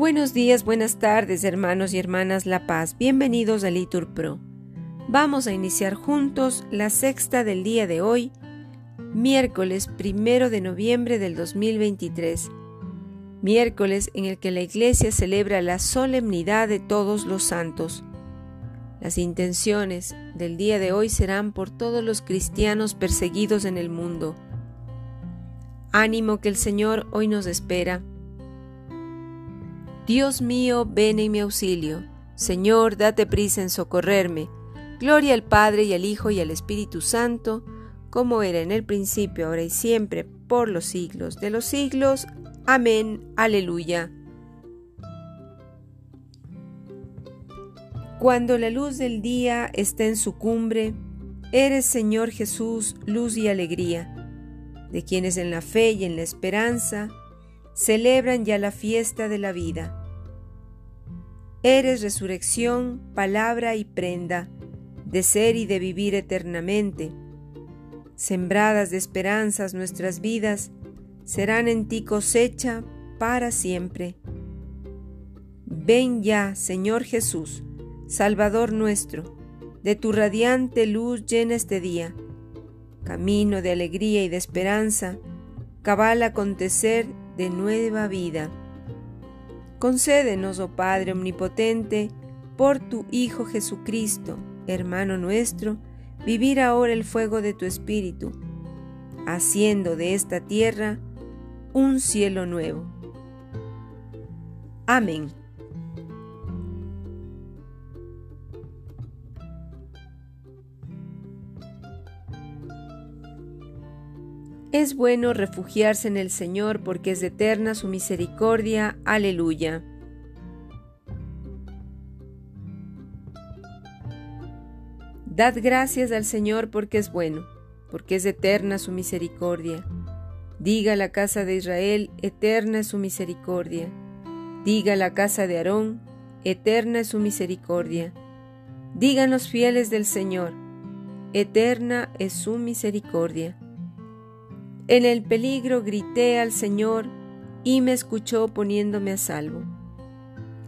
Buenos días, buenas tardes, hermanos y hermanas La Paz. Bienvenidos a Litur Pro. Vamos a iniciar juntos la sexta del día de hoy, miércoles primero de noviembre del 2023. Miércoles en el que la Iglesia celebra la solemnidad de todos los santos. Las intenciones del día de hoy serán por todos los cristianos perseguidos en el mundo. Ánimo que el Señor hoy nos espera Dios mío, ven en mi auxilio. Señor, date prisa en socorrerme. Gloria al Padre y al Hijo y al Espíritu Santo, como era en el principio, ahora y siempre, por los siglos de los siglos. Amén. Aleluya. Cuando la luz del día está en su cumbre, eres Señor Jesús, luz y alegría, de quienes en la fe y en la esperanza celebran ya la fiesta de la vida. Eres resurrección, palabra y prenda, de ser y de vivir eternamente. Sembradas de esperanzas nuestras vidas, serán en ti cosecha para siempre. Ven ya, Señor Jesús, Salvador nuestro, de tu radiante luz llena este día, camino de alegría y de esperanza, cabal acontecer de nueva vida. Concédenos, oh Padre Omnipotente, por tu Hijo Jesucristo, hermano nuestro, vivir ahora el fuego de tu Espíritu, haciendo de esta tierra un cielo nuevo. Amén. Es bueno refugiarse en el Señor porque es eterna su misericordia. Aleluya. Dad gracias al Señor porque es bueno, porque es eterna su misericordia. Diga la casa de Israel, eterna es su misericordia. Diga la casa de Aarón, eterna es su misericordia. Digan los fieles del Señor, eterna es su misericordia. En el peligro grité al Señor y me escuchó poniéndome a salvo.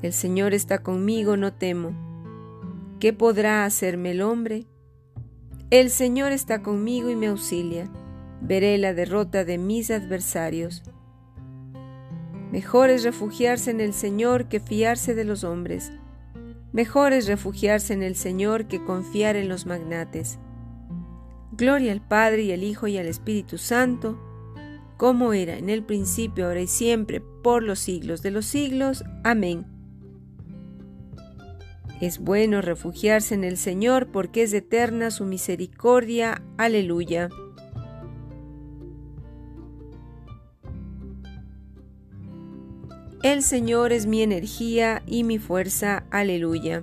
El Señor está conmigo, no temo. ¿Qué podrá hacerme el hombre? El Señor está conmigo y me auxilia. Veré la derrota de mis adversarios. Mejor es refugiarse en el Señor que fiarse de los hombres. Mejor es refugiarse en el Señor que confiar en los magnates. Gloria al Padre y al Hijo y al Espíritu Santo, como era en el principio, ahora y siempre, por los siglos de los siglos. Amén. Es bueno refugiarse en el Señor porque es eterna su misericordia. Aleluya. El Señor es mi energía y mi fuerza. Aleluya.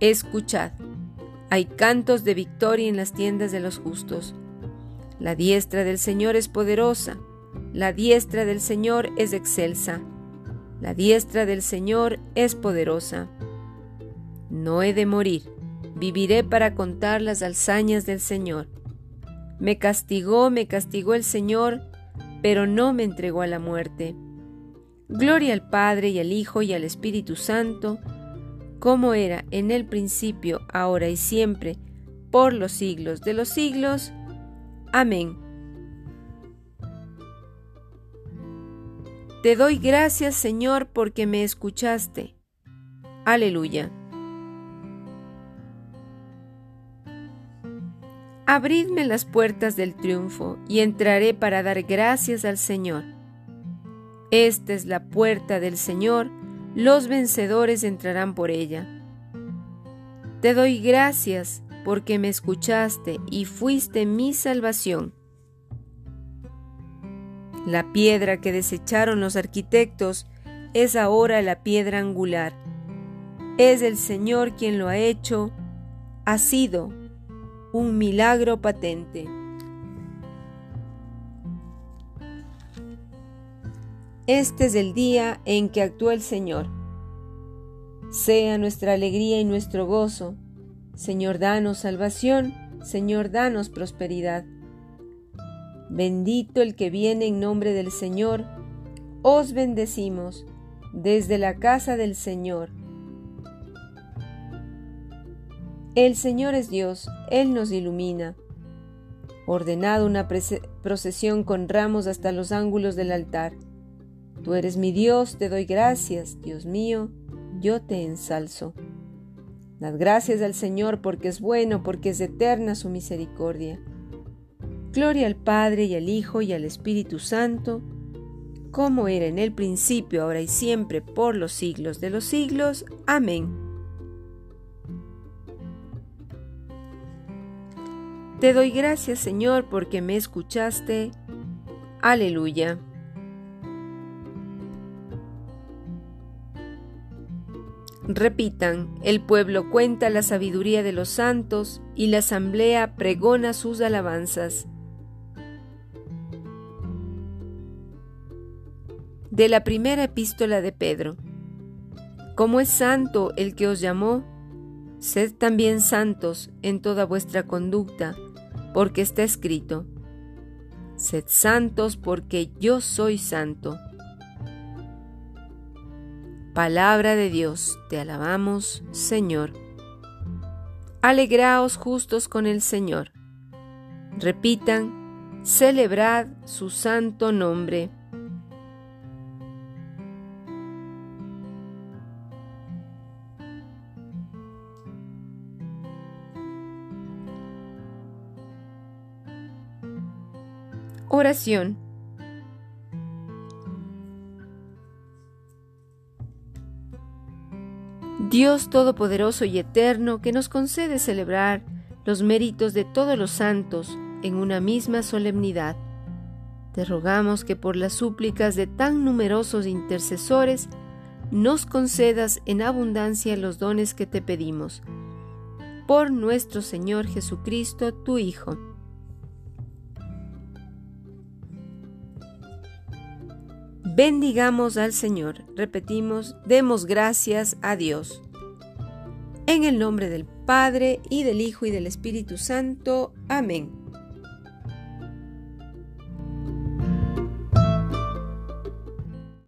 Escuchad, hay cantos de victoria en las tiendas de los justos. La diestra del Señor es poderosa, la diestra del Señor es excelsa, la diestra del Señor es poderosa. No he de morir, viviré para contar las alzañas del Señor. Me castigó, me castigó el Señor, pero no me entregó a la muerte. Gloria al Padre y al Hijo y al Espíritu Santo, como era en el principio, ahora y siempre, por los siglos de los siglos. Amén. Te doy gracias, Señor, porque me escuchaste. Aleluya. Abridme las puertas del triunfo y entraré para dar gracias al Señor. Esta es la puerta del Señor los vencedores entrarán por ella. Te doy gracias porque me escuchaste y fuiste mi salvación. La piedra que desecharon los arquitectos es ahora la piedra angular. Es el Señor quien lo ha hecho. Ha sido un milagro patente. Este es el día en que actúa el Señor. Sea nuestra alegría y nuestro gozo. Señor, danos salvación. Señor, danos prosperidad. Bendito el que viene en nombre del Señor. Os bendecimos desde la casa del Señor. El Señor es Dios, Él nos ilumina. Ordenado una procesión con ramos hasta los ángulos del altar. Tú eres mi Dios, te doy gracias, Dios mío, yo te ensalzo. Dad gracias al Señor porque es bueno, porque es eterna su misericordia. Gloria al Padre y al Hijo y al Espíritu Santo, como era en el principio, ahora y siempre, por los siglos de los siglos. Amén. Te doy gracias, Señor, porque me escuchaste. Aleluya. Repitan, el pueblo cuenta la sabiduría de los santos y la asamblea pregona sus alabanzas. De la primera epístola de Pedro. Como es santo el que os llamó, sed también santos en toda vuestra conducta, porque está escrito, sed santos porque yo soy santo. Palabra de Dios, te alabamos, Señor. Alegraos justos con el Señor. Repitan, celebrad su santo nombre. Oración Dios Todopoderoso y Eterno, que nos concede celebrar los méritos de todos los santos en una misma solemnidad. Te rogamos que por las súplicas de tan numerosos intercesores nos concedas en abundancia los dones que te pedimos. Por nuestro Señor Jesucristo, tu Hijo. Bendigamos al Señor. Repetimos, demos gracias a Dios. En el nombre del Padre, y del Hijo, y del Espíritu Santo. Amén.